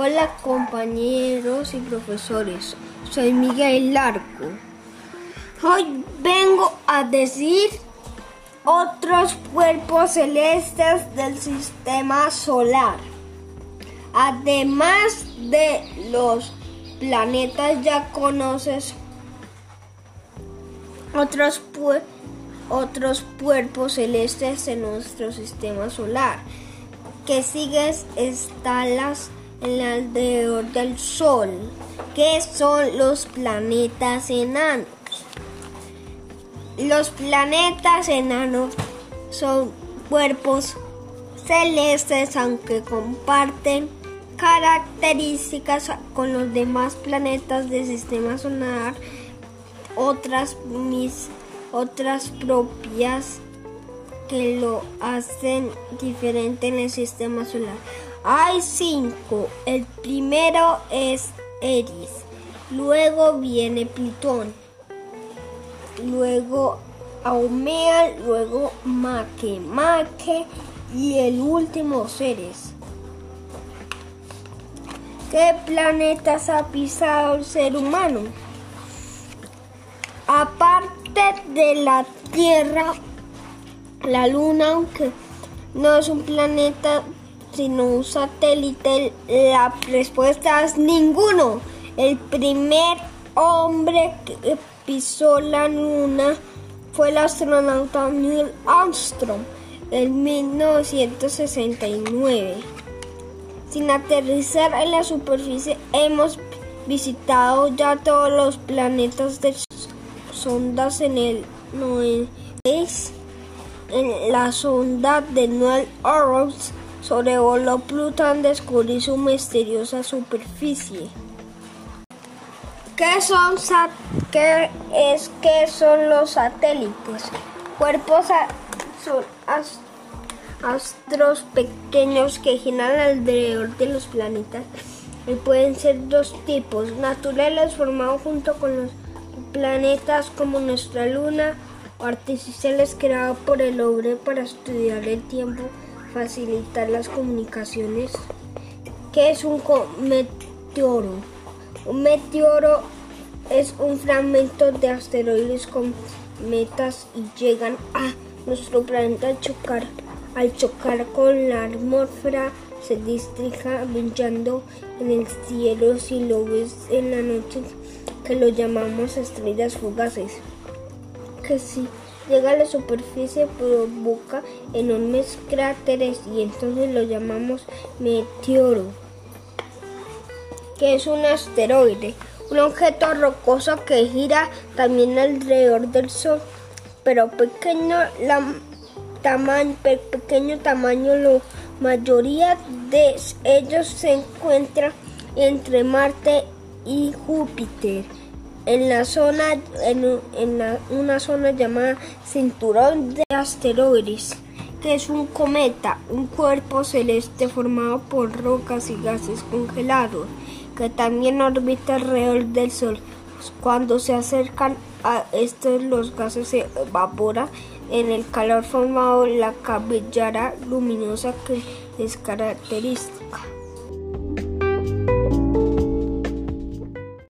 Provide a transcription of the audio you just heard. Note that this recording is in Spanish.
Hola compañeros y profesores, soy Miguel Larco. Hoy vengo a decir otros cuerpos celestes del sistema solar. Además de los planetas ya conoces otros, otros cuerpos celestes en nuestro sistema solar que sigues están las en alrededor del Sol, que son los planetas enanos. Los planetas enanos son cuerpos celestes aunque comparten características con los demás planetas del sistema solar, otras, mis, otras propias que lo hacen diferente en el sistema solar. Hay cinco. El primero es Eris. Luego viene Plutón. Luego Aumea. Luego Makemake. Y el último Ceres. ¿Qué planetas ha pisado el ser humano? Aparte de la Tierra, la Luna, aunque no es un planeta, sino un satélite? La respuesta es ninguno. El primer hombre que pisó la luna fue el astronauta Neil Armstrong en 1969. Sin aterrizar en la superficie hemos visitado ya todos los planetas de sondas en el 96 en la sonda de Neil Armstrong Sobrevoló Plutón descubrió su misteriosa superficie. ¿Qué son, qué es, qué son los satélites? Cuerpos son astros pequeños que giran alrededor de los planetas y pueden ser dos tipos, naturales formados junto con los planetas como nuestra luna o artificiales creados por el hombre para estudiar el tiempo facilitar las comunicaciones. ¿Qué es un meteoro? Un meteoro es un fragmento de asteroides con metas y llegan a nuestro planeta al chocar. Al chocar con la atmósfera se distrija brillando en el cielo si lo ves en la noche que lo llamamos estrellas fugaces. Que sí llega a la superficie provoca enormes cráteres y entonces lo llamamos meteoro, que es un asteroide, un objeto rocoso que gira también alrededor del Sol, pero pequeño, la, tamaño, pequeño tamaño, la mayoría de ellos se encuentra entre Marte y Júpiter en la zona en, una zona llamada cinturón de asteroides que es un cometa, un cuerpo celeste formado por rocas y gases congelados que también orbita alrededor del Sol. Cuando se acercan a estos los gases se evapora en el calor formado la cabellera luminosa que es característica.